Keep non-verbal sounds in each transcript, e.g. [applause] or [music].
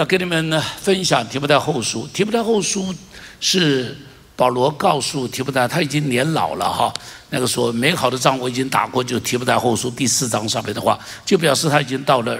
要跟你们呢分享提摩太后书。提摩太后书是保罗告诉提摩太，他已经年老了哈。那个说美好的仗我已经打过，就提摩太后书第四章上面的话，就表示他已经到了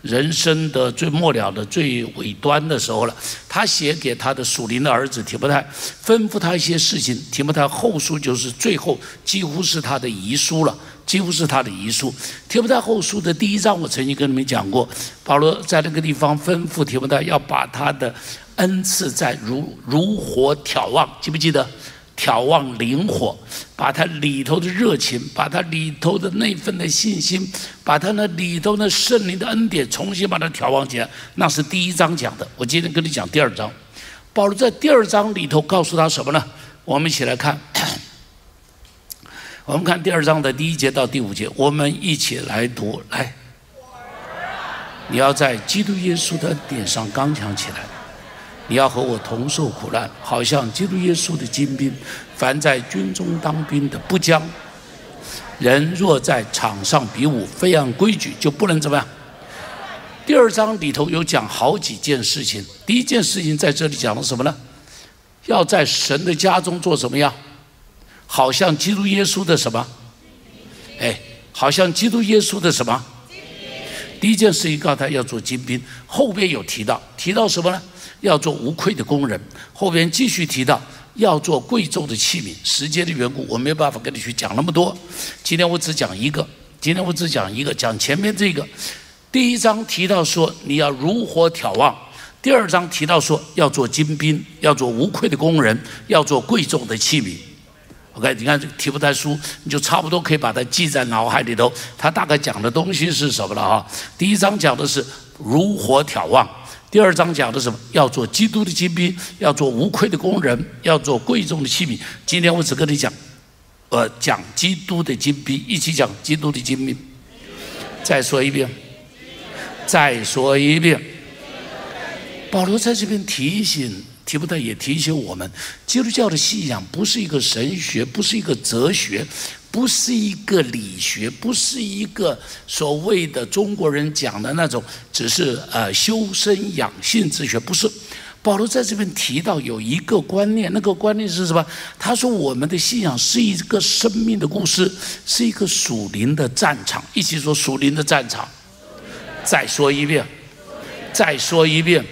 人生的最末了的最尾端的时候了。他写给他的属灵的儿子提摩太，吩咐他一些事情。提摩太后书就是最后几乎是他的遗书了。几乎是他的遗书。提摩太后书的第一章，我曾经跟你们讲过，保罗在那个地方吩咐提摩太要把他的恩赐在如如火挑旺，记不记得？挑旺灵火，把他里头的热情，把他里头的那份的信心，把他那里头的圣灵的恩典重新把它挑旺起来。那是第一章讲的。我今天跟你讲第二章。保罗在第二章里头告诉他什么呢？我们一起来看。我们看第二章的第一节到第五节，我们一起来读。来，你要在基督耶稣的点上刚强起来，你要和我同受苦难，好像基督耶稣的精兵。凡在军中当兵的，不将人若在场上比武，非按规矩，就不能怎么样。第二章里头有讲好几件事情。第一件事情在这里讲了什么呢？要在神的家中做什么呀？好像基督耶稣的什么？哎，好像基督耶稣的什么？第一件事情告诉他要做精兵，后边有提到，提到什么呢？要做无愧的工人。后边继续提到要做贵重的器皿。时间的缘故，我没有办法跟你去讲那么多。今天我只讲一个，今天我只讲一个，讲前面这个。第一章提到说你要如火眺望，第二章提到说要做精兵，要做无愧的工人，要做贵重的器皿。OK，你看这个提不太书，你就差不多可以把它记在脑海里头。他大概讲的东西是什么了啊？第一章讲的是如火眺望，第二章讲的什么？要做基督的精兵，要做无愧的工人，要做贵重的器皿。今天我只跟你讲，呃，讲基督的精兵，一起讲基督的精兵。再说一遍，再说一遍。保罗在这边提醒。提不太也提醒我们，基督教的信仰不是一个神学，不是一个哲学，不是一个理学，不是一个所谓的中国人讲的那种，只是呃修身养性之学，不是。保罗在这边提到有一个观念，那个观念是什么？他说我们的信仰是一个生命的故事，是一个属灵的战场。一起说属灵的战场。再说一遍，再说一遍，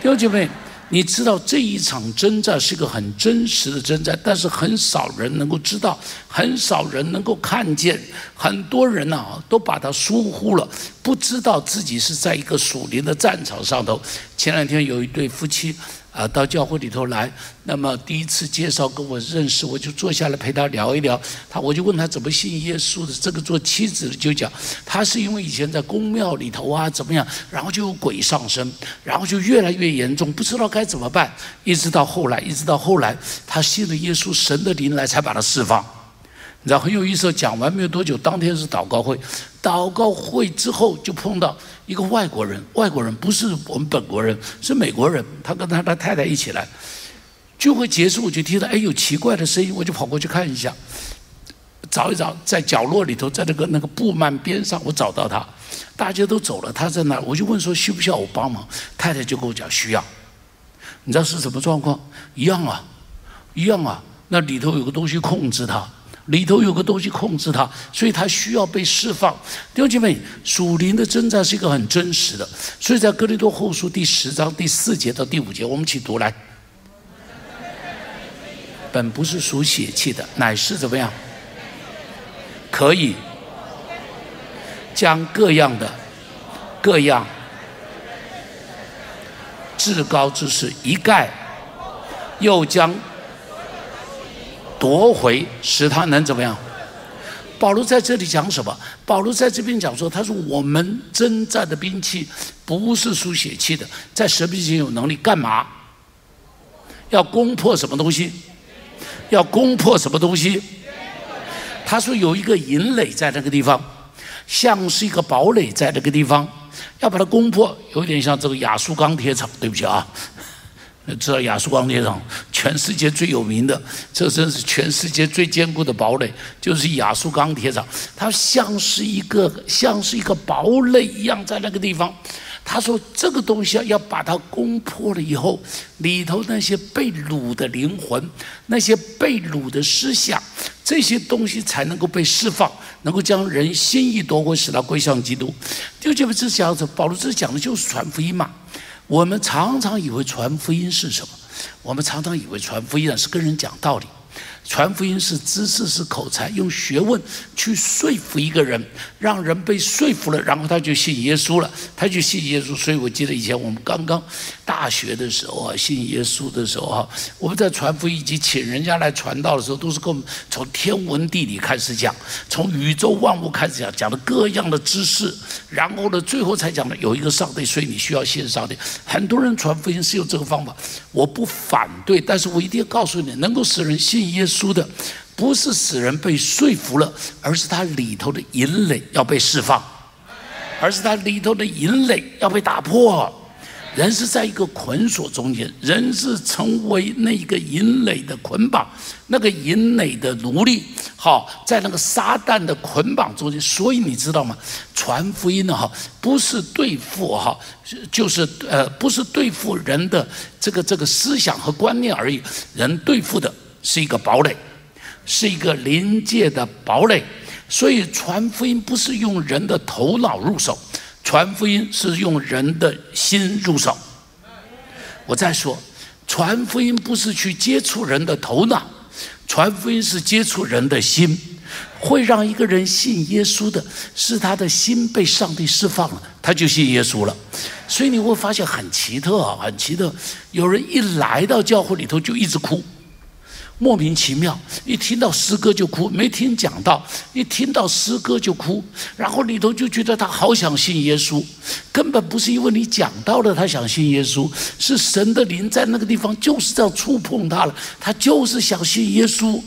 弟兄姐妹。你知道这一场征战是个很真实的征战，但是很少人能够知道，很少人能够看见，很多人呐都把它疏忽了，不知道自己是在一个属灵的战场上头。前两天有一对夫妻。啊，到教会里头来，那么第一次介绍跟我认识，我就坐下来陪他聊一聊。他我就问他怎么信耶稣的。这个做妻子的就讲，他是因为以前在公庙里头啊怎么样，然后就有鬼上身，然后就越来越严重，不知道该怎么办。一直到后来，一直到后来，他信了耶稣，神的灵来才把他释放。你知道很有意思，讲完没有多久，当天是祷告会，祷告会之后就碰到。一个外国人，外国人不是我们本国人，是美国人。他跟他的太太一起来，聚会结束我就听到哎有奇怪的声音，我就跑过去看一下，找一找，在角落里头，在那个那个布幔边上，我找到他。大家都走了，他在那，我就问说需不需要我帮忙？太太就跟我讲需要。你知道是什么状况？一样啊，一样啊，那里头有个东西控制他。里头有个东西控制他，所以他需要被释放。弟兄姐妹，属灵的征战是一个很真实的，所以在哥林多后书第十章第四节到第五节，我们一起读来。本不是属血气的，乃是怎么样？可以将各样的、各样至高之事一概，又将。夺回，使他能怎么样？保罗在这里讲什么？保罗在这边讲说，他说我们征战的兵器不是属血气的，在神面前有能力干嘛？要攻破什么东西？要攻破什么东西？他说有一个营垒在那个地方，像是一个堡垒在那个地方，要把它攻破，有点像这个亚速钢铁厂。对不起啊。知道亚速钢铁厂，全世界最有名的，这真是全世界最坚固的堡垒，就是亚速钢铁厂。它像是一个像是一个堡垒一样，在那个地方，他说这个东西要要把它攻破了以后，里头那些被掳的灵魂，那些被掳的思想，这些东西才能够被释放，能够将人心意夺回，使他归向基督。就这么这讲子，保罗这讲的就是传福音嘛。我们常常以为传福音是什么？我们常常以为传福音是跟人讲道理。传福音是知识是口才，用学问去说服一个人，让人被说服了，然后他就信耶稣了，他就信耶稣。所以我记得以前我们刚刚大学的时候啊，信耶稣的时候哈，我们在传福音以及请人家来传道的时候，都是跟我们从天文地理开始讲，从宇宙万物开始讲，讲的各样的知识，然后呢，最后才讲的有一个上帝，所以你需要信上帝。很多人传福音是用这个方法，我不反对，但是我一定要告诉你，能够使人信耶稣。输的不是使人被说服了，而是他里头的淫累要被释放，而是他里头的淫累要被打破。人是在一个捆锁中间，人是成为那一个淫累的捆绑，那个淫累的奴隶。好，在那个撒旦的捆绑中间，所以你知道吗？传福音的，哈，不是对付哈，就是呃，不是对付人的这个这个思想和观念而已，人对付的。是一个堡垒，是一个临界的堡垒，所以传福音不是用人的头脑入手，传福音是用人的心入手。我再说，传福音不是去接触人的头脑，传福音是接触人的心，会让一个人信耶稣的，是他的心被上帝释放了，他就信耶稣了。所以你会发现很奇特啊，很奇特，有人一来到教会里头就一直哭。莫名其妙，一听到诗歌就哭，没听讲到，一听到诗歌就哭，然后里头就觉得他好想信耶稣，根本不是因为你讲到了他想信耶稣，是神的灵在那个地方就是这样触碰他了，他就是想信耶稣，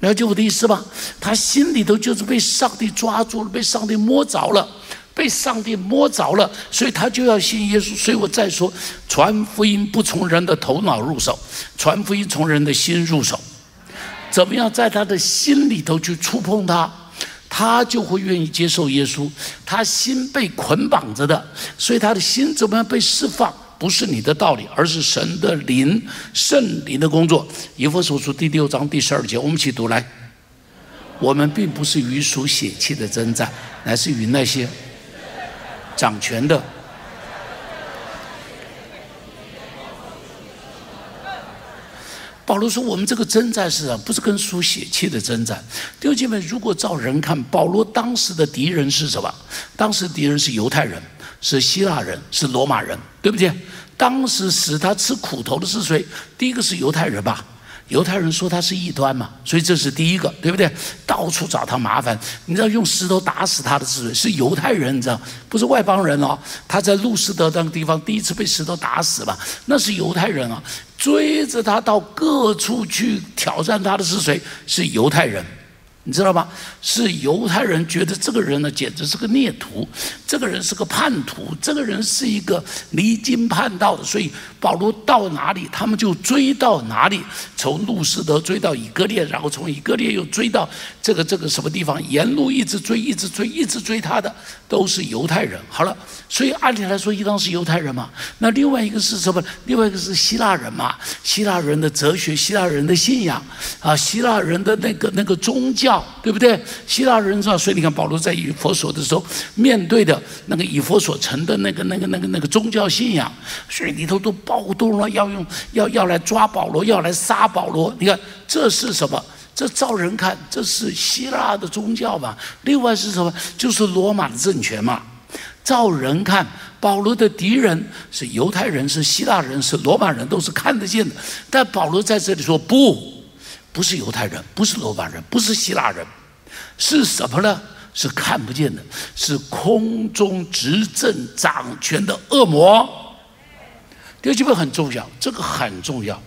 了解我的意思吧？他心里头就是被上帝抓住了，被上帝摸着了。被上帝摸着了，所以他就要信耶稣。所以我再说，传福音不从人的头脑入手，传福音从人的心入手。怎么样在他的心里头去触碰他，他就会愿意接受耶稣。他心被捆绑着的，所以他的心怎么样被释放？不是你的道理，而是神的灵、圣灵的工作。以弗所书第六章第十二节，我们一起读来。我们并不是与属血气的征战，乃是与那些。掌权的保罗说：“我们这个征战是啊，不是跟书写气的征战。弟兄姐妹，如果照人看，保罗当时的敌人是什么？当时敌人是犹太人，是希腊人，是罗马人，对不对？当时使他吃苦头的是谁？第一个是犹太人吧。”犹太人说他是异端嘛，所以这是第一个，对不对？到处找他麻烦，你知道用石头打死他的是谁？是犹太人，你知道，不是外邦人哦。他在路斯德那个地方第一次被石头打死吧，那是犹太人啊，追着他到各处去挑战他的是谁？是犹太人。你知道吗？是犹太人觉得这个人呢，简直是个孽徒，这个人是个叛徒，这个人是一个离经叛道的，所以保罗到哪里，他们就追到哪里，从路斯德追到以色列，然后从以色列又追到这个这个什么地方，沿路一直追，一直追，一直追他的都是犹太人。好了，所以按理来说，应当是犹太人嘛。那另外一个是什么？另外一个是希腊人嘛？希腊人的哲学，希腊人的信仰啊，希腊人的那个那个宗教。对不对？希腊人知道，所以你看保罗在以佛所的时候，面对的那个以佛所成的那个、那个、那个、那个宗教信仰，所以里头都暴动了，要用要要来抓保罗，要来杀保罗。你看这是什么？这照人看，这是希腊的宗教嘛？另外是什么？就是罗马的政权嘛？照人看，保罗的敌人是犹太人，是希腊人，是罗马人，都是看得见的。但保罗在这里说不。不是犹太人，不是罗马人，不是希腊人，是什么呢？是看不见的，是空中执政掌权的恶魔。第二部很重要，这个很重要。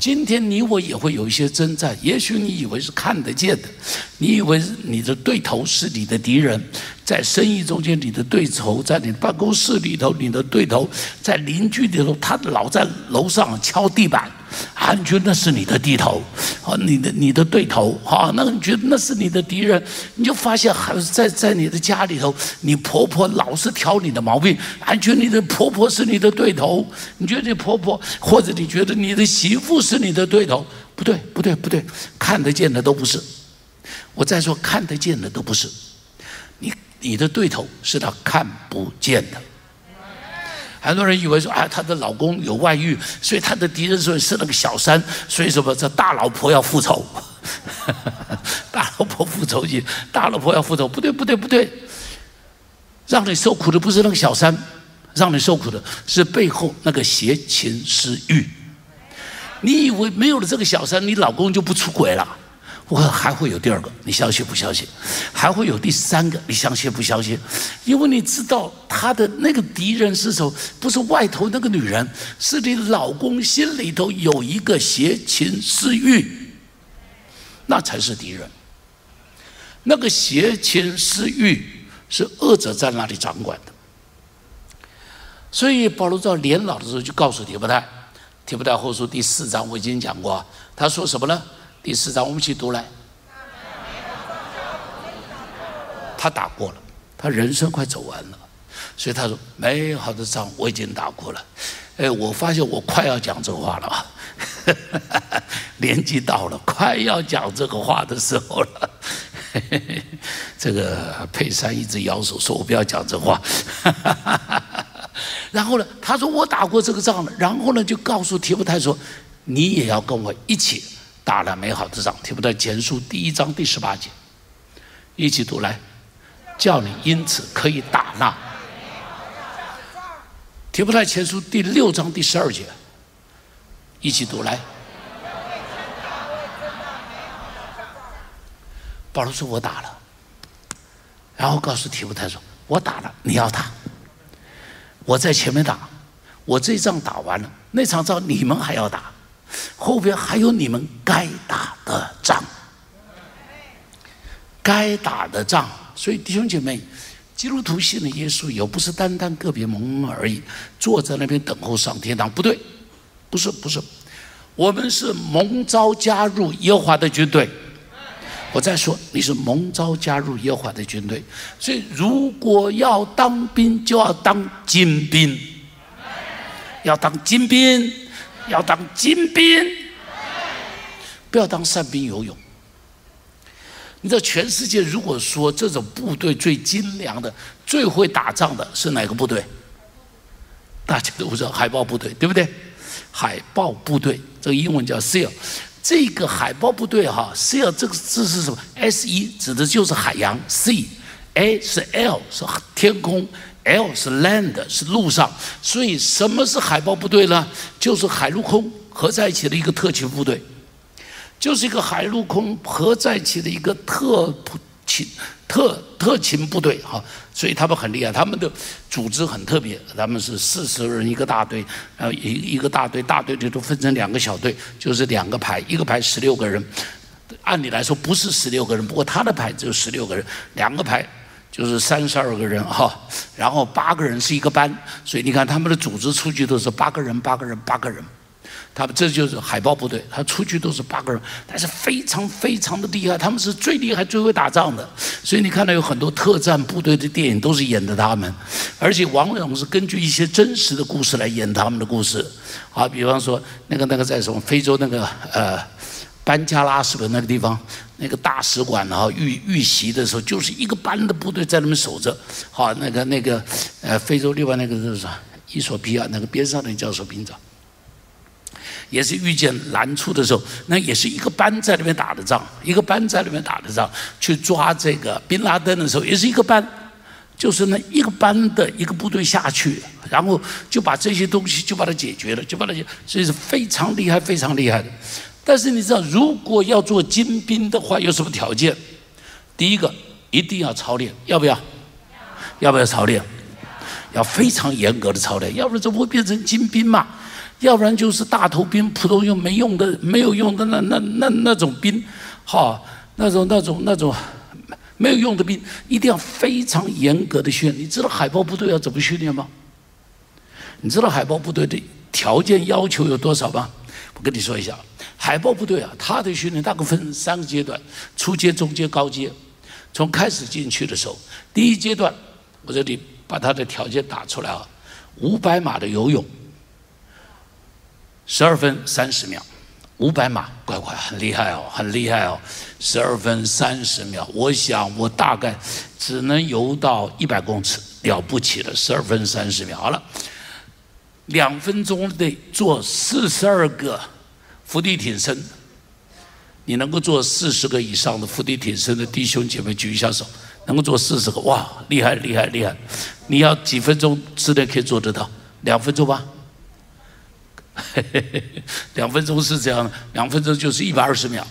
今天你我也会有一些征战，也许你以为是看得见的，你以为你的对头是你的敌人，在生意中间你的对头，在你办公室里头你的对头，在邻居里头他老在楼上敲地板。啊，你觉得那是你的敌头，啊，你的你的对头，啊，那你觉得那是你的敌人，你就发现还在在你的家里头，你婆婆老是挑你的毛病，啊，觉得你的婆婆是你的对头，你觉得你婆婆或者你觉得你的媳妇是你的对头，不对，不对，不对，看得见的都不是。我再说，看得见的都不是。你的对头是他看不见的。很多人以为说啊，她的老公有外遇，所以她的敌人说是那个小三，所以什么这大老婆要复仇，[laughs] 大老婆复仇去，大老婆要复仇，不对不对不对，让你受苦的不是那个小三，让你受苦的是背后那个邪情私欲。你以为没有了这个小三，你老公就不出轨了？我还会有第二个，你相信不相信？还会有第三个，你相信不相信？因为你知道他的那个敌人是什么？不是外头那个女人，是你老公心里头有一个邪情私欲，那才是敌人。那个邪情私欲是恶者在那里掌管的。所以保罗在年老的时候就告诉提摩太，提摩太后书第四章我已经讲过，他说什么呢？第四章，我们一起读来。他打过了，他人生快走完了，所以他说：“美好的仗我已经打过了。”哎，我发现我快要讲这话了啊，[laughs] 年纪到了，快要讲这个话的时候了。[laughs] 这个佩珊一直摇手说：“我不要讲这话。[laughs] ”然后呢，他说：“我打过这个仗了。”然后呢，就告诉提布泰说：“你也要跟我一起。”打了美好的仗，提不到前书第一章第十八节，一起读来，叫你因此可以打那。提不太前书第六章第十二节，一起读来。保罗说：“我打了。”然后告诉提布太说：“我打了，你要打。我在前面打，我这仗打完了，那场仗你们还要打。”后边还有你们该打的仗，该打的仗。所以弟兄姐妹，基督徒信的耶稣，也不是单单个别蒙恩而已，坐在那边等候上天堂。不对，不是不是，我们是蒙召加入耶和华的军队。我再说，你是蒙召加入耶和华的军队，所以如果要当兵，就要当精兵，要当精兵。要当精兵，不要当善兵游泳。你知道全世界如果说这种部队最精良的、最会打仗的是哪个部队？大家都知道海豹部队，对不对？海豹部队这个英文叫 SEAL，这个海豹部队哈，SEAL 这个字是什么？S 一指的就是海洋，C，A 是 L 是天空。L 是 land 是陆上，所以什么是海豹部队呢？就是海陆空合在一起的一个特勤部队，就是一个海陆空合在一起的一个特勤特特勤部队哈。所以他们很厉害，他们的组织很特别，他们是四十人一个大队，然后一一个大队，大队里都分成两个小队，就是两个排，一个排十六个人。按理来说不是十六个人，不过他的排只有十六个人，两个排。就是三十二个人哈，然后八个人是一个班，所以你看他们的组织出去都是八个人，八个人，八个人。他们这就是海豹部队，他出去都是八个人，但是非常非常的厉害，他们是最厉害、最会打仗的。所以你看到有很多特战部队的电影都是演的他们，而且往往是根据一些真实的故事来演他们的故事。啊，比方说那个那个在什么非洲那个呃。班加拉是不是那个地方？那个大使馆啊，遇遇袭的时候，就是一个班的部队在那边守着。好，那个那个呃，非洲另外那个是啥？伊索比亚那个边上的叫什么名字？也是遇见难处的时候，那也是一个班在那边打的仗，一个班在那边打的仗。去抓这个宾拉登的时候，也是一个班，就是那一个班的一个部队下去，然后就把这些东西就把它解决了，就把它，所以是非常厉害，非常厉害的。但是你知道，如果要做精兵的话，有什么条件？第一个，一定要操练，要不要？要不要操练？要非常严格的操练，要不然怎么会变成精兵嘛？要不然就是大头兵，普通用没用的、没有用的那那那那种兵，哈，那种那种那种没有用的兵，一定要非常严格的训练。你知道海豹部队要怎么训练吗？你知道海豹部队的条件要求有多少吗？我跟你说一下，海豹部队啊，他的训练大概分三个阶段：初阶、中阶、高阶。从开始进去的时候，第一阶段，我这里把他的条件打出来啊，五百码的游泳，十二分三十秒，五百码，乖乖，很厉害哦，很厉害哦，十二分三十秒，我想我大概只能游到一百公尺，了不起了，十二分三十秒，好了。两分钟内做四十二个伏地挺身，你能够做四十个以上的伏地挺身的弟兄姐妹举一下手，能够做四十个，哇，厉害厉害厉害！你要几分钟之内可以做得到？两分钟吧？[laughs] 两分钟是这样的，两分钟就是一百二十秒，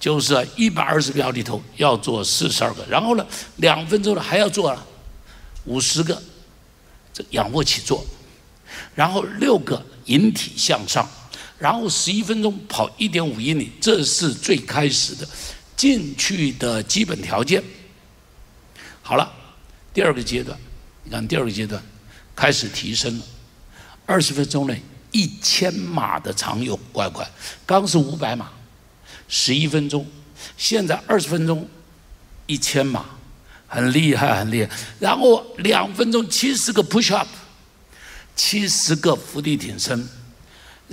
就是一百二十秒里头要做四十二个，然后呢，两分钟了还要做了五十个这仰卧起坐。然后六个引体向上，然后十一分钟跑一点五英里，这是最开始的进去的基本条件。好了，第二个阶段，你看第二个阶段开始提升了，二十分钟内一千码的长泳，乖乖，刚是五百码，十一分钟，现在二十分钟一千码，很厉害很厉害。然后两分钟七十个 push up。七十个伏地挺身，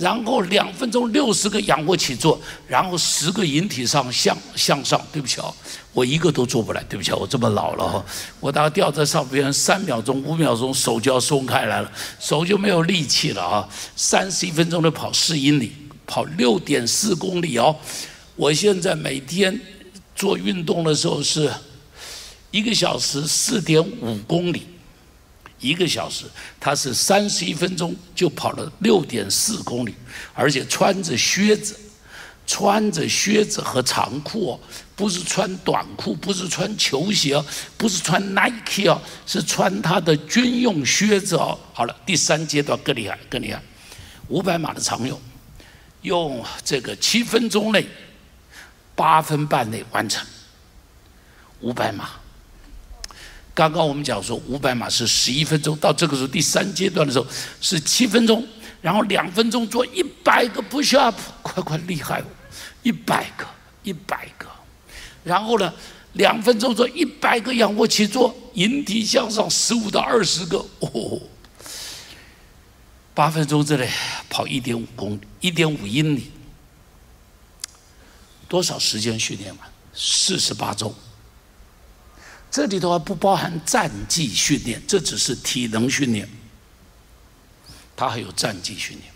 然后两分钟六十个仰卧起坐，然后十个引体上向向上。对不起啊，我一个都做不来。对不起啊，我这么老了哈，我大概吊在上边三秒钟、五秒钟，手就要松开来了，手就没有力气了啊。三十一分钟的跑四英里，跑六点四公里哦。我现在每天做运动的时候是一个小时四点五公里。一个小时，他是三十一分钟就跑了六点四公里，而且穿着靴子，穿着靴子和长裤哦，不是穿短裤，不是穿球鞋，不是穿 Nike 哦，是穿他的军用靴子哦。好了，第三阶段更厉害，更厉害，五百码的长泳，用这个七分钟内，八分半内完成，五百码。刚刚我们讲说五百码是十一分钟，到这个时候第三阶段的时候是七分钟，然后两分钟做一百个 push up，快快厉害，哦，一百个一百个，然后呢两分钟做一百个仰卧起坐，引体向上十五到二十个，哦，八分钟之内跑一点五公里，一点五英里，多少时间训练完？四十八周。这里头还不包含战技训练，这只是体能训练。它还有战技训练，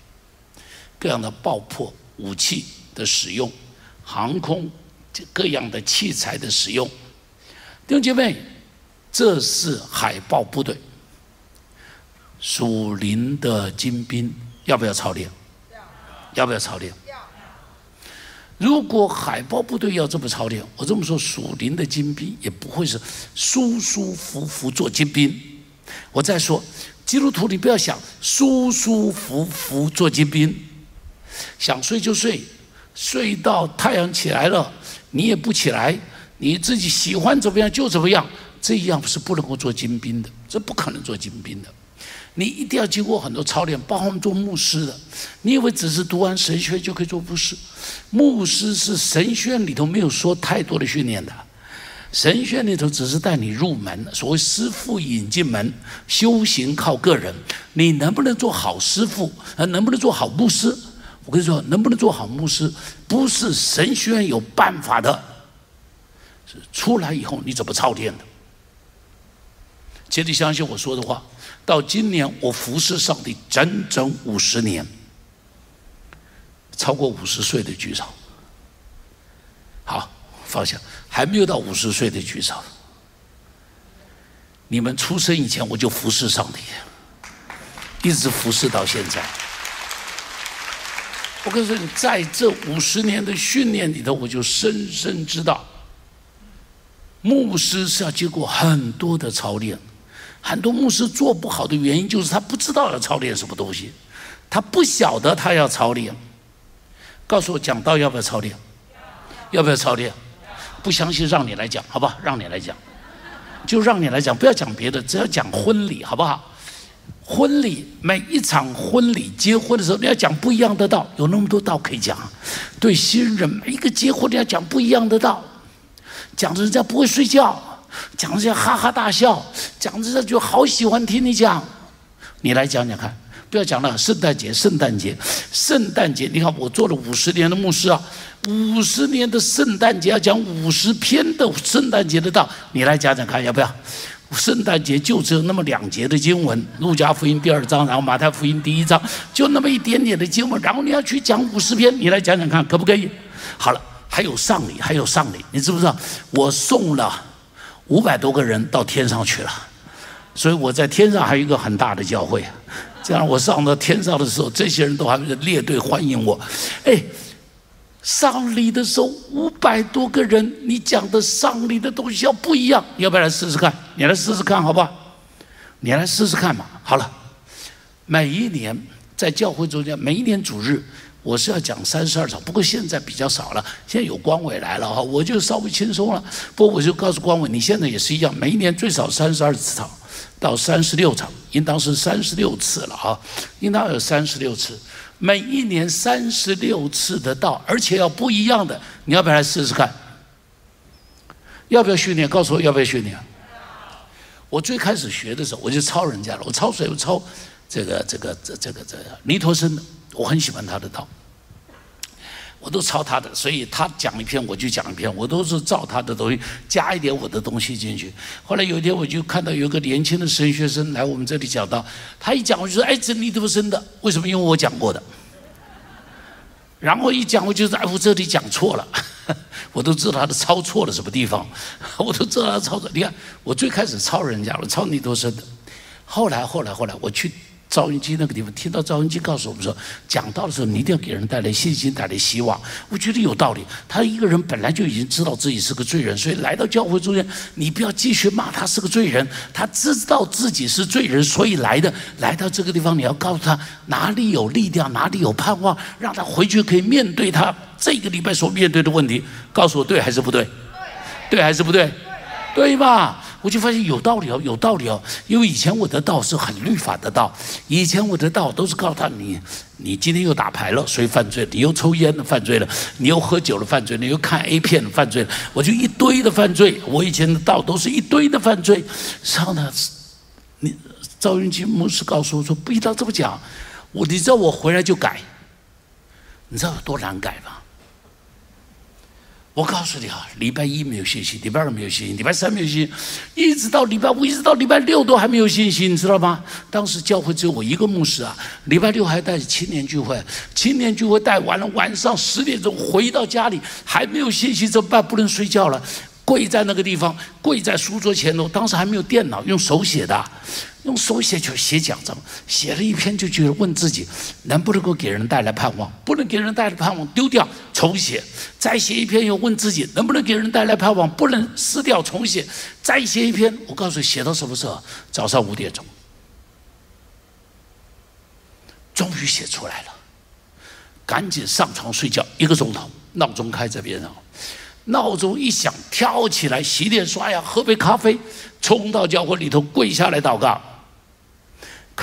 各样的爆破武器的使用，航空各样的器材的使用。弟兄姐妹，这是海豹部队，属灵的精兵，要不要操练？要不要操练？如果海豹部队要这么操练，我这么说，属灵的精兵也不会是舒舒服服做精兵。我再说，基督徒你不要想舒舒服服做精兵，想睡就睡，睡到太阳起来了，你也不起来，你自己喜欢怎么样就怎么样，这样是不能够做精兵的，这不可能做精兵的。你一定要经过很多操练，包括我们做牧师的。你以为只是读完神学就可以做牧师？牧师是神学里头没有说太多的训练的，神学里头只是带你入门。所谓师傅引进门，修行靠个人。你能不能做好师傅？呃，能不能做好牧师？我跟你说，能不能做好牧师，不是神学院有办法的，是出来以后你怎么操练的。请你相信我说的话。到今年，我服侍上帝整整五十年，超过五十岁的举手。好，放下，还没有到五十岁的举手。你们出生以前，我就服侍上帝，一直服侍到现在。我跟你说，在这五十年的训练里头，我就深深知道，牧师是要经过很多的操练。很多牧师做不好的原因，就是他不知道要操练什么东西，他不晓得他要操练。告诉我讲道要不要操练？要不要操练？不相信让你来讲，好不好？让你来讲，就让你来讲，不要讲别的，只要讲婚礼，好不好？婚礼每一场婚礼结婚的时候，你要讲不一样的道，有那么多道可以讲。对新人每一个结婚你要讲不一样的道，讲的人家不会睡觉，讲这些哈哈大笑，讲着人家就好喜欢听你讲。你来讲讲看，不要讲了。圣诞节，圣诞节，圣诞节。你看我做了五十年的牧师啊，五十年的圣诞节要讲五十篇的圣诞节的道，你来讲讲看，要不要？圣诞节就只有那么两节的经文，《路加福音》第二章，然后《马太福音》第一章，就那么一点点的经文，然后你要去讲五十篇，你来讲讲看，可不可以？好了，还有丧礼，还有丧礼，你知不知道？我送了五百多个人到天上去了，所以我在天上还有一个很大的教会。这样我上到天上的时候，这些人都还列队欢迎我。哎。丧礼的时候，五百多个人，你讲的丧礼的东西要不一样，要不要来试试看？你来试试看，好不好？你来试试看嘛。好了，每一年在教会中间，每一年主日，我是要讲三十二场，不过现在比较少了。现在有光伟来了哈，我就稍微轻松了。不过我就告诉光伟，你现在也是一样，每一年最少三十二次场到三十六场，应当是三十六次了哈，应当有三十六次。每一年三十六次的到，而且要不一样的，你要不要来试试看？要不要训练？告诉我要不要训练？我最开始学的时候，我就抄人家了。我抄谁？我抄这个这个这这个这尼托生的，我很喜欢他的道。我都抄他的，所以他讲一篇我就讲一篇，我都是照他的东西加一点我的东西进去。后来有一天我就看到有个年轻的神学生来我们这里讲道，他一讲我就说：“哎，这尼托生的，为什么？因为我讲过的。”然后一讲我就在我这里讲错了，[laughs] 我都知道他的抄错了什么地方，[laughs] 我都知道他抄错。你看我最开始抄人家，我抄尼多生的，后来后来后来我去。赵云基那个地方，听到赵云基告诉我们说，讲道的时候你一定要给人带来信心，带来希望。我觉得有道理。他一个人本来就已经知道自己是个罪人，所以来到教会中间，你不要继续骂他是个罪人。他知道自己是罪人，所以来的。来到这个地方，你要告诉他哪里有力量，哪里有盼望，让他回去可以面对他这个礼拜所面对的问题。告诉我对还是不对？对还是不对？对吧？我就发现有道理哦，有道理哦。因为以前我的道是很律法的道，以前我的道都是告诉他你，你今天又打牌了，所以犯罪；你又抽烟了，犯罪了；你又喝酒了，犯罪；你又看 A 片了，犯罪了。我就一堆的犯罪。我以前的道都是一堆的犯罪。然后呢，你赵云基牧师告诉我说，不一定要这么讲。我你知道我回来就改，你知道有多难改吗？我告诉你啊，礼拜一没有信心，礼拜二没有信心，礼拜三没有信心，一直到礼拜五，一直到礼拜六都还没有信心，你知道吗？当时教会只有我一个牧师啊，礼拜六还带着青年聚会，青年聚会带完了，晚上十点钟回到家里还没有信心，怎么办？不能睡觉了。跪在那个地方，跪在书桌前头。当时还没有电脑，用手写的，用手写就写奖章，写了一篇就觉得问自己能不能够给人带来盼望，不能给人带来盼望丢掉重写，再写一篇又问自己能不能给人带来盼望，不能撕掉重写，再写一篇。我告诉你，写到什么时候？早上五点钟，终于写出来了，赶紧上床睡觉，一个钟头，闹钟开在边上。闹钟一响，跳起来，洗脸刷牙，喝杯咖啡，冲到教会里头跪下来祷告，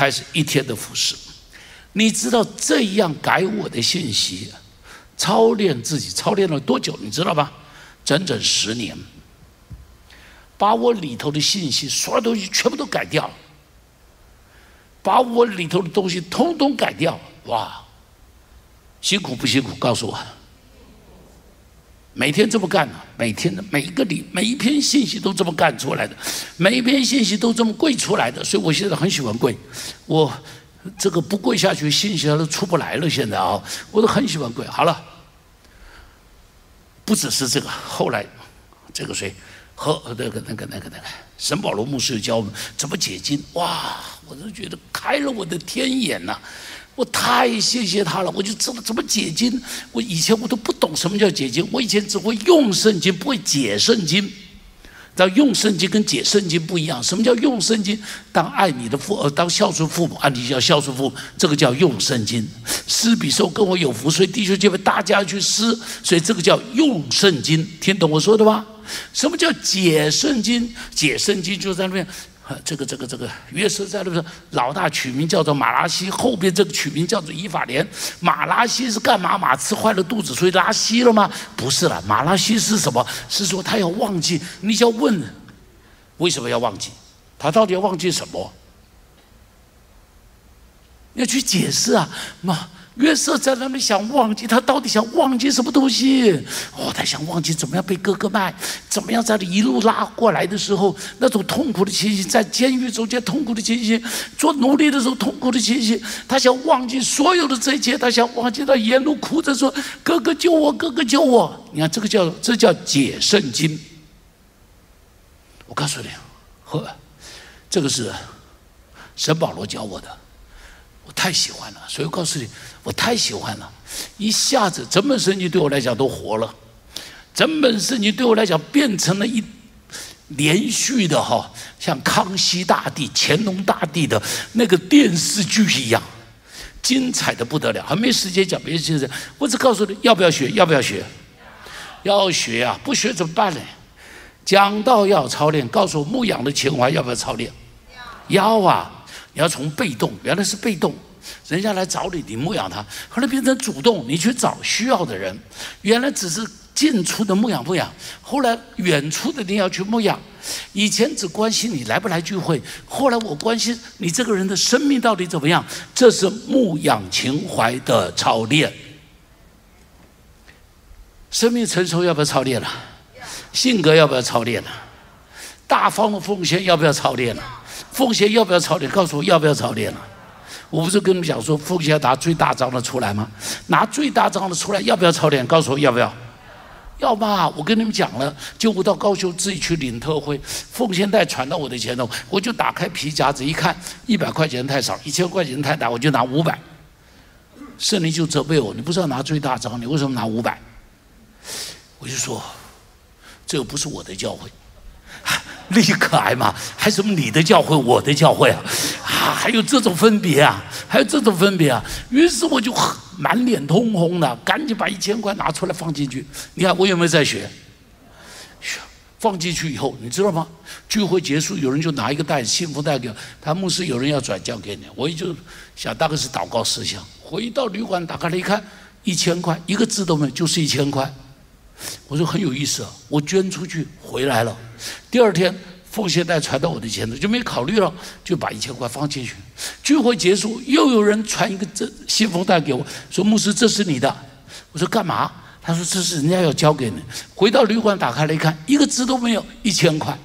开始一天的服侍。你知道这样改我的信息，操练自己，操练了多久？你知道吧？整整十年，把我里头的信息，所有东西全部都改掉，把我里头的东西通通改掉。哇，辛苦不辛苦？告诉我。每天这么干呢？每天的每一个里每一篇信息都这么干出来的，每一篇信息都这么跪出来的，所以我现在很喜欢跪。我这个不跪下去，信息都出不来了。现在啊，我都很喜欢跪。好了，不只是这个，后来这个谁和那个那个那个那个沈保罗牧师教我们怎么解经，哇，我都觉得开了我的天眼呐。我太谢谢他了，我就知道怎么解经。我以前我都不懂什么叫解经，我以前只会用圣经，不会解圣经。但用圣经跟解圣经不一样。什么叫用圣经？当爱你的父，呃，当孝顺父母，按理叫孝顺父母，这个叫用圣经。施比受跟我有福，所以弟兄姐妹大家去施，所以这个叫用圣经。听懂我说的吗？什么叫解圣经？解圣经就在那边。啊这个这个这个约瑟在那个老大取名叫做马拉西，后边这个取名叫做以法莲。马拉西是干嘛？马吃坏了肚子，所以拉稀了吗？不是了，马拉西是什么？是说他要忘记。你就要问，为什么要忘记？他到底要忘记什么？要去解释啊，妈。约瑟在那里想忘记，他到底想忘记什么东西？哦，他想忘记怎么样被哥哥卖，怎么样在一路拉过来的时候那种痛苦的情形，在监狱中间痛苦的情形，做奴隶的时候痛苦的情形。他想忘记所有的这一切，他想忘记他沿路哭着说：“哥哥救我，哥哥救我！”你看这个叫这叫解圣经。我告诉你，呵，这个是神保罗教我的。我太喜欢了，所以我告诉你，我太喜欢了，一下子整本圣经对我来讲都活了，整本圣经对我来讲变成了一连续的哈，像康熙大帝、乾隆大帝的那个电视剧一样，精彩的不得了。还没时间讲别的知识，我只告诉你要不要学，要不要学，要学啊！不学怎么办呢？讲到要操练，告诉我牧养的情怀要不要操练？要啊！你要从被动，原来是被动，人家来找你，你牧养他；后来变成主动，你去找需要的人。原来只是近处的牧养牧养，后来远处的你要去牧养。以前只关心你来不来聚会，后来我关心你这个人的生命到底怎么样。这是牧养情怀的操练。生命成熟要不要操练了？性格要不要操练了？大方的奉献要不要操练了？奉贤要不要操练？告诉我要不要操练了？我不是跟你们讲说奉贤要拿最大张的出来吗？拿最大张的出来要不要操练？告诉我要不要？要吧？我跟你们讲了，就我到高雄自己去领特惠，奉献袋传到我的前头，我就打开皮夹子一看，一百块钱太少，一千块钱太大，我就拿五百。圣灵就责备我，你不是要拿最大张，你为什么拿五百？我就说，这个不是我的教会。立刻挨骂，还什么你的教会，我的教会啊？啊，还有这种分别啊？还有这种分别啊？于是我就满脸通红的，赶紧把一千块拿出来放进去。你看我有没有在学？放进去以后，你知道吗？聚会结束，有人就拿一个袋幸福袋给他牧师，有人要转交给你。我也就想大概是祷告思想。回到旅馆打开了一看，一千块，一个字都没有，就是一千块。我说很有意思啊，我捐出去回来了。第二天奉献袋传到我的前头，就没考虑了，就把一千块放进去。聚会结束，又有人传一个这信封袋给我，说牧师这是你的。我说干嘛？他说这是人家要交给你。回到旅馆打开了一看，一个字都没有，一千块。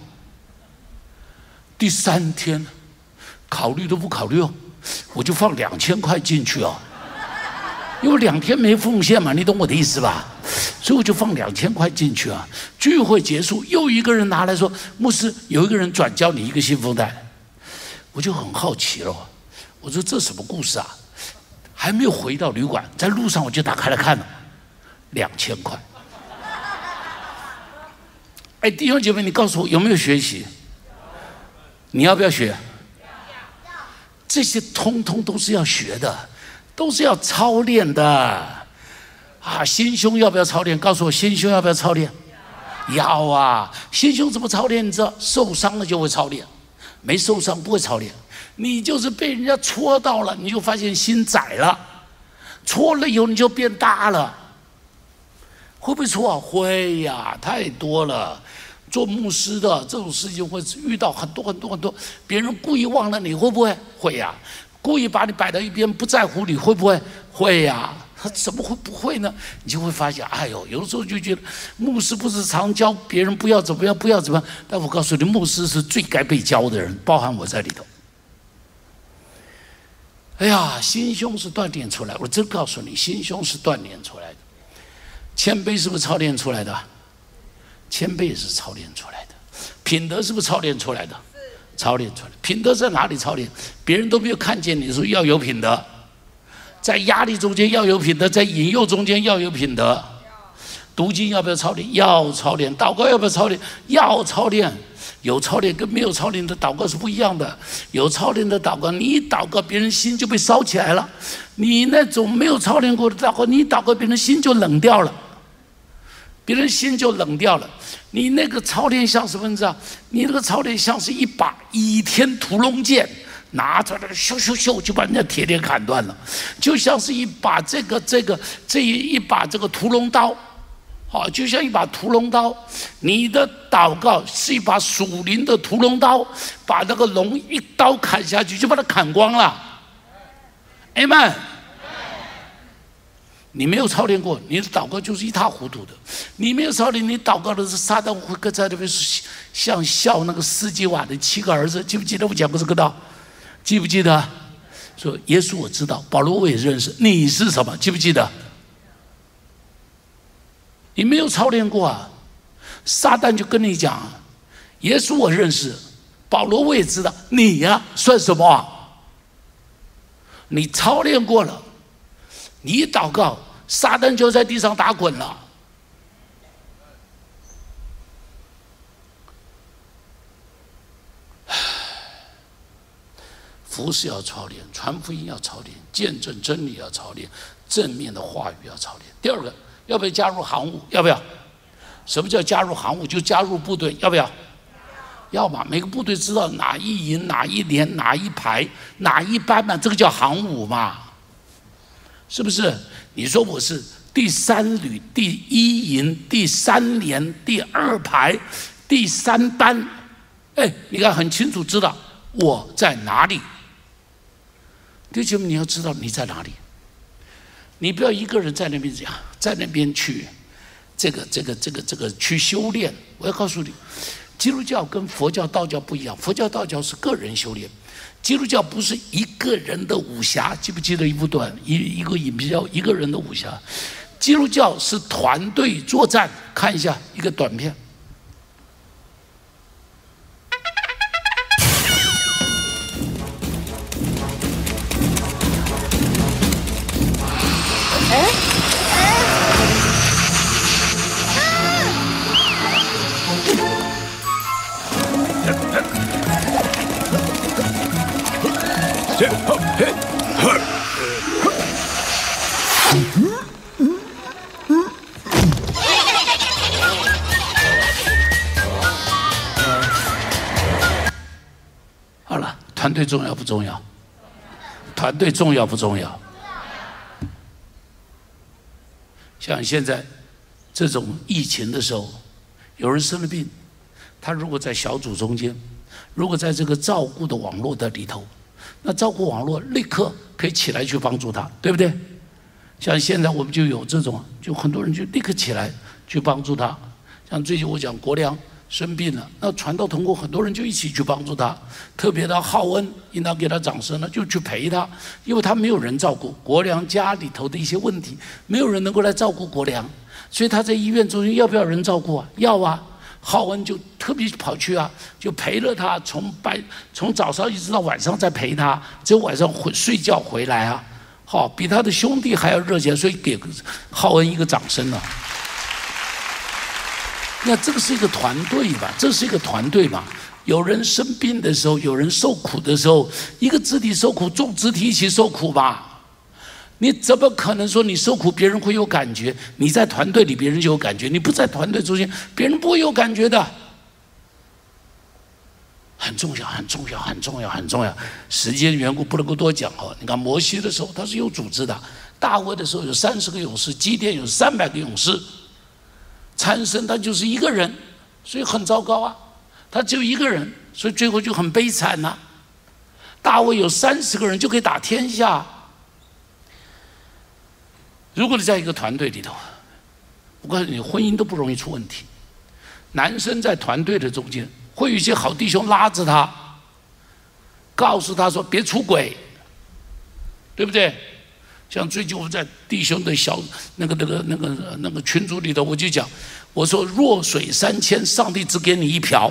第三天考虑都不考虑哦，我就放两千块进去哦。因为两天没奉献嘛，你懂我的意思吧？所以我就放两千块进去啊。聚会结束，又一个人拿来说：“牧师，有一个人转交你一个信封袋。”我就很好奇了，我说：“这什么故事啊？”还没有回到旅馆，在路上我就打开来看了，两千块。哎，弟兄姐妹，你告诉我有没有学习？你要不要学？这些通通都是要学的。都是要操练的啊！心胸要不要操练？告诉我，心胸要不要操练？要啊！心胸怎么操练？你知道，受伤了就会操练，没受伤不会操练。你就是被人家戳到了，你就发现心窄了，戳了以后你就变大了。会不会错？会呀，太多了。做牧师的这种事情会遇到很多很多很多，别人故意忘了你会不会？会呀。故意把你摆到一边，不在乎你会不会？会呀，他 [laughs] 怎么会不会呢？你就会发现，哎呦，有的时候就觉得牧师不是常教别人不要怎么样，不要怎么样。但我告诉你，牧师是最该被教的人，包含我在里头。哎呀，心胸是锻炼出来，我真告诉你，心胸是锻炼出来的。谦卑是不是操练出来的？谦卑也是操练出来的。品德是不是操练出来的？操练出来，品德在哪里操练？别人都没有看见你说要有品德，在压力中间要有品德，在引诱中间要有品德。读经要不要操练？要操练。祷告要不要操练？要操练。有操练跟没有操练的祷告是不一样的。有操练的祷告，你一祷告，别人心就被烧起来了；你那种没有操练过的祷告，你一祷告，别人心就冷掉了。别人心就冷掉了。你那个朝天像什么？你知道？你那个朝天像是一把倚天屠龙剑，拿着那个咻咻咻就把人家铁链砍断了，就像是一把这个这个这一一把这个屠龙刀，好，就像一把屠龙刀。你的祷告是一把属灵的屠龙刀，把那个龙一刀砍下去，就把它砍光了。Amen。你没有操练过，你的祷告就是一塌糊涂的。你没有操练，你祷告的是撒旦会搁在那边像笑那个斯基瓦的七个儿子，记不记得我讲过这个道？记不记得？说耶稣我知道，保罗我也认识，你是什么？记不记得？你没有操练过啊！撒旦就跟你讲，耶稣我认识，保罗我也知道，你呀算什么？你操练过了。你祷告，撒旦就在地上打滚了。服侍要操练，传福音要操练，见证真理要操练，正面的话语要操练。第二个，要不要加入行伍？要不要？什么叫加入行伍？就加入部队，要不要？要嘛，每个部队知道哪一营、哪一连、哪一排、哪一班嘛，这个叫行伍嘛。是不是？你说我是第三旅第一营第三连第二排第三班，哎，你看很清楚知道我在哪里。弟兄们，你要知道你在哪里，你不要一个人在那边讲，在那边去这个这个这个这个去修炼。我要告诉你，基督教跟佛教、道教不一样，佛教、道教是个人修炼。基督教不是一个人的武侠，记不记得一部短一一个影片叫《一个人的武侠》？基督教是团队作战，看一下一个短片。重要？团队重要不重要？像现在这种疫情的时候，有人生了病，他如果在小组中间，如果在这个照顾的网络的里头，那照顾网络立刻可以起来去帮助他，对不对？像现在我们就有这种，就很多人就立刻起来去帮助他。像最近我讲国良。生病了，那传道同工很多人就一起去帮助他，特别的浩恩应当给他掌声呢，就去陪他，因为他没有人照顾国良家里头的一些问题，没有人能够来照顾国良，所以他在医院中心要不要人照顾啊？要啊，浩恩就特别跑去啊，就陪了他，从白从早上一直到晚上在陪他，只有晚上回睡觉回来啊，好比他的兄弟还要热情，所以给浩恩一个掌声呢。那这个是一个团队吧？这是一个团队吧？有人生病的时候，有人受苦的时候，一个肢体受苦，众肢体一起受苦吧？你怎么可能说你受苦别人会有感觉？你在团队里别人就有感觉，你不在团队中间，别人不会有感觉的。很重要，很重要，很重要，很重要。时间缘故不能够多讲哦。你看摩西的时候他是有组织的，大卫的时候有三十个勇士，基甸有三百个勇士。参生他就是一个人，所以很糟糕啊。他只有一个人，所以最后就很悲惨呐。大卫有三十个人就可以打天下。如果你在一个团队里头，我告诉你，婚姻都不容易出问题。男生在团队的中间，会有一些好弟兄拉着他，告诉他说别出轨，对不对？像最近我们在弟兄的小那个那个那个那个群组里头，我就讲，我说弱水三千，上帝只给你一瓢，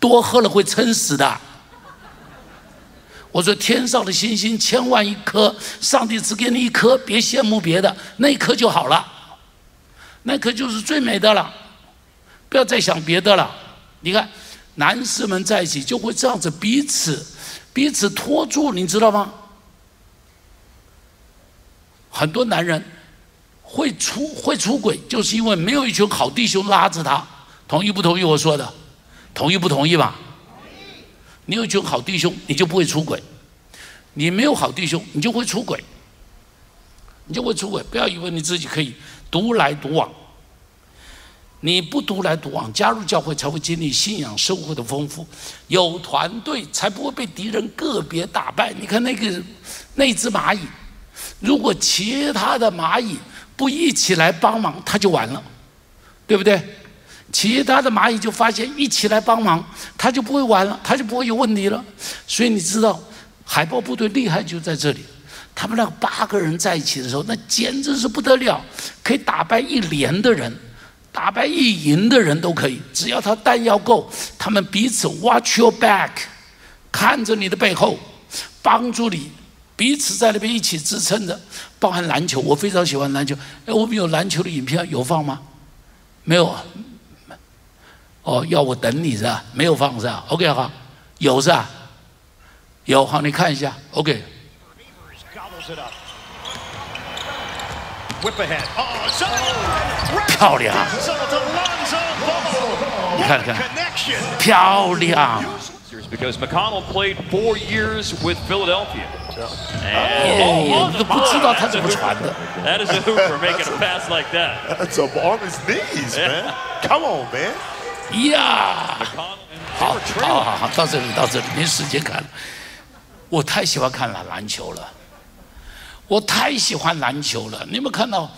多喝了会撑死的。我说天上的星星千万一颗，上帝只给你一颗，别羡慕别的，那一颗就好了，那颗就是最美的了，不要再想别的了。你看，男士们在一起就会这样子彼此彼此拖住，你知道吗？很多男人会出会出轨，就是因为没有一群好弟兄拉着他。同意不同意我说的？同意不同意吧？你有一群好弟兄，你就不会出轨；你没有好弟兄，你就会出轨。你就会出轨。不要以为你自己可以独来独往。你不独来独往，加入教会才会经历信仰生活的丰富。有团队才不会被敌人个别打败。你看那个那只蚂蚁，如果其他的蚂蚁不一起来帮忙，它就完了，对不对？其他的蚂蚁就发现一起来帮忙，它就不会完了，它就不会有问题了。所以你知道海豹部队厉害就在这里，他们那八个人在一起的时候，那简直是不得了，可以打败一连的人，打败一营的人都可以，只要他弹药够，他们彼此 watch your back，看着你的背后，帮助你，彼此在那边一起支撑着。包含篮球，我非常喜欢篮球。哎，我们有篮球的影片有放吗？没有。哦，要我等你是吧？没有放是吧？OK 好，有是吧？有好，你看一下。OK。漂亮。[laughs] 你看看，漂亮。Because McConnell played four years with Philadelphia. 哦，你都不知道他怎么传的。That is a hoop for making a pass like that. That's on his knees, man. Come on, man. Yeah. 好，好好好，到这里，到这里，没时间看了。我太喜欢看篮篮球了，我太喜欢篮球了。你有没有看到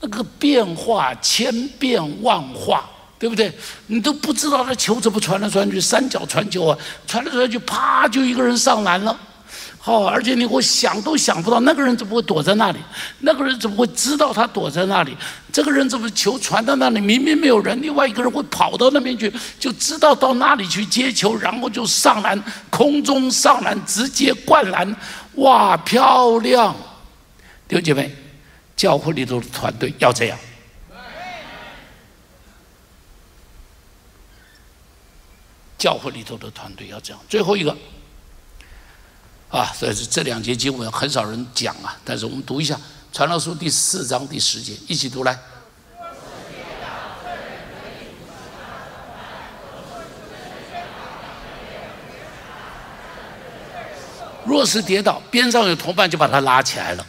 那个变化千变万化，对不对？你都不知道那球怎么传来传去，三角传球啊，传来传去，啪，就一个人上篮了。好，而且你会想都想不到，那个人怎么会躲在那里？那个人怎么会知道他躲在那里？这个人怎么球传到那里？明明没有人，另外一个人会跑到那边去，就知道到那里去接球，然后就上篮，空中上篮，直接灌篮，哇，漂亮！弟兄姐妹，教会里头的团队要这样，教会里头的团队要这样。最后一个。啊，所以这两节经文很少人讲啊，但是我们读一下《传道书》第四章第十节，一起读来。若是跌倒，边上有同伴就把他拉起来了；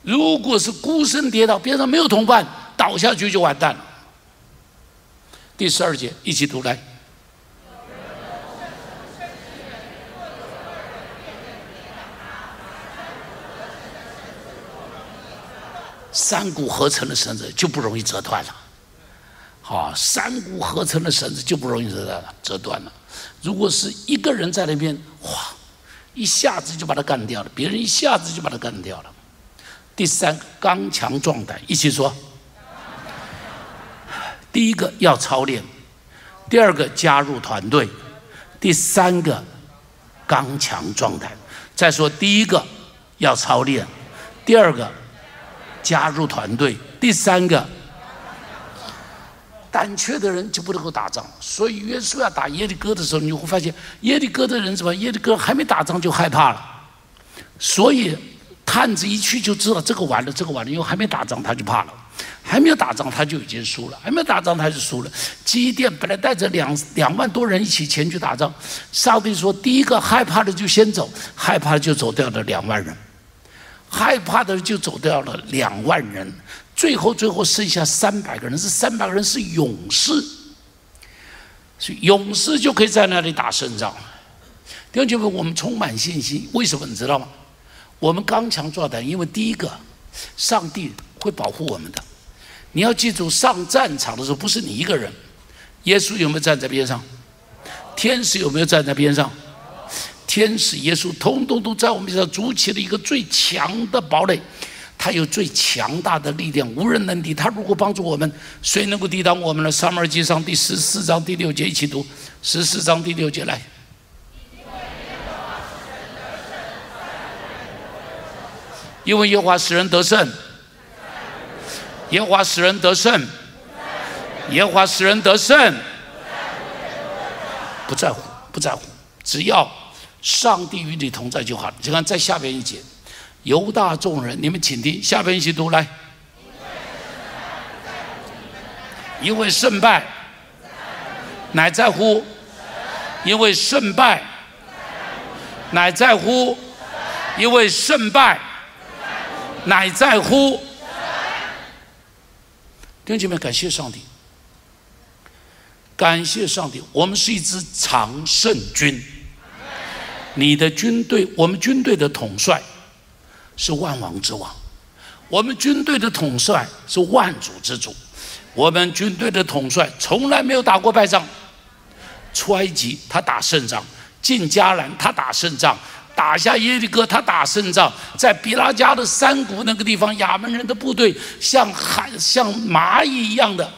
如果是孤身跌倒，边上没有同伴，倒下去就完蛋了。第十二节，一起读来。三股合成的绳子就不容易折断了，好，三股合成的绳子就不容易折断了，折断了。如果是一个人在那边，哇，一下子就把他干掉了，别人一下子就把他干掉了。第三，刚强壮胆，一起说。第一个要操练，第二个加入团队，第三个刚强壮胆。再说第一个要操练，第二个。加入团队，第三个，胆怯的人就不能够打仗。所以约书亚打耶利哥的时候，你会发现耶利哥的人什么？耶利哥还没打仗就害怕了。所以探子一去就知道这个完了，这个完了，因为还没打仗他就怕了，还没有打仗他就已经输了，还没有打仗他就输了。基甸本来带着两两万多人一起前去打仗，上帝说第一个害怕的就先走，害怕的就走掉了两万人。害怕的人就走掉了两万人，最后最后剩下三百个人，这三百个人是勇士，所以勇士就可以在那里打胜仗。弟兄姐妹，我们充满信心，为什么你知道吗？我们刚强壮胆，因为第一个，上帝会保护我们的。你要记住，上战场的时候不是你一个人，耶稣有没有站在边上？天使有没有站在边上？天使、耶稣，通通都在我们身上筑起了一个最强的堡垒。他有最强大的力量，无人能敌。他如果帮助我们，谁能够抵挡我们呢？撒母耳记上第十四章第六节，一起读十四章第六节来。因为耶和华使人得胜，耶和华使人得胜，耶和华使人得胜，不在乎，不在乎，只要。上帝与你同在就好了。你看，在下边一节，犹大众人，你们请听，下边一起读来。因为胜败乃在乎，因为胜败乃在乎，因为胜败乃在乎。弟兄姐妹，感谢上帝，感谢上帝，我们是一支常胜军。你的军队，我们军队的统帅是万王之王，我们军队的统帅是万主之主。我们军队的统帅从来没有打过败仗，出埃及他打胜仗，进迦南他打胜仗，打下耶利哥他打胜仗，在比拉加的山谷那个地方，亚门人的部队像海像蚂蚁一样的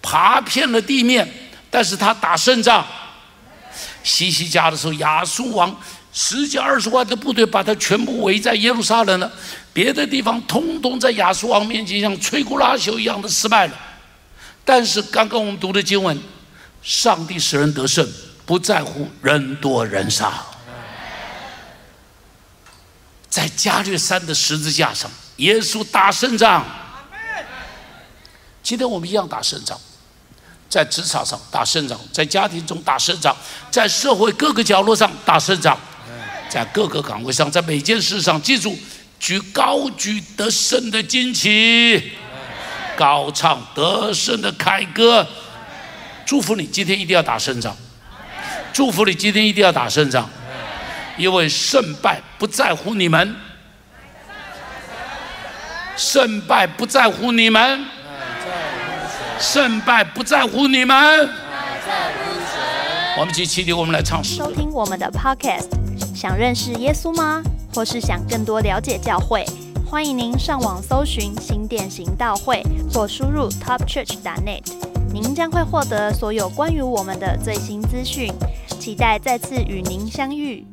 爬遍了地面，但是他打胜仗。西西家的时候，亚述王十几二十万的部队把他全部围在耶路撒冷了，别的地方通通在亚述王面前像摧枯拉朽一样的失败了。但是刚刚我们读的经文，上帝使人得胜，不在乎人多人少。在加略山的十字架上，耶稣打胜仗。今天我们一样打胜仗，在职场上打胜仗，在家庭中打胜仗，在社会各个角落上打胜仗，在各个岗位上，在每件事上，记住，举高举得胜的旌旗。高唱得胜的凯歌，祝福你今天一定要打胜仗。祝福你今天一定要打胜仗，因为胜败不在乎你们，胜败不在乎你们，胜败不在乎你们。我们一起起立，我们来唱诗。收听我们的 Podcast，想认识耶稣吗？或是想更多了解教会？欢迎您上网搜寻新店行道会，或输入 topchurch.net，您将会获得所有关于我们的最新资讯。期待再次与您相遇。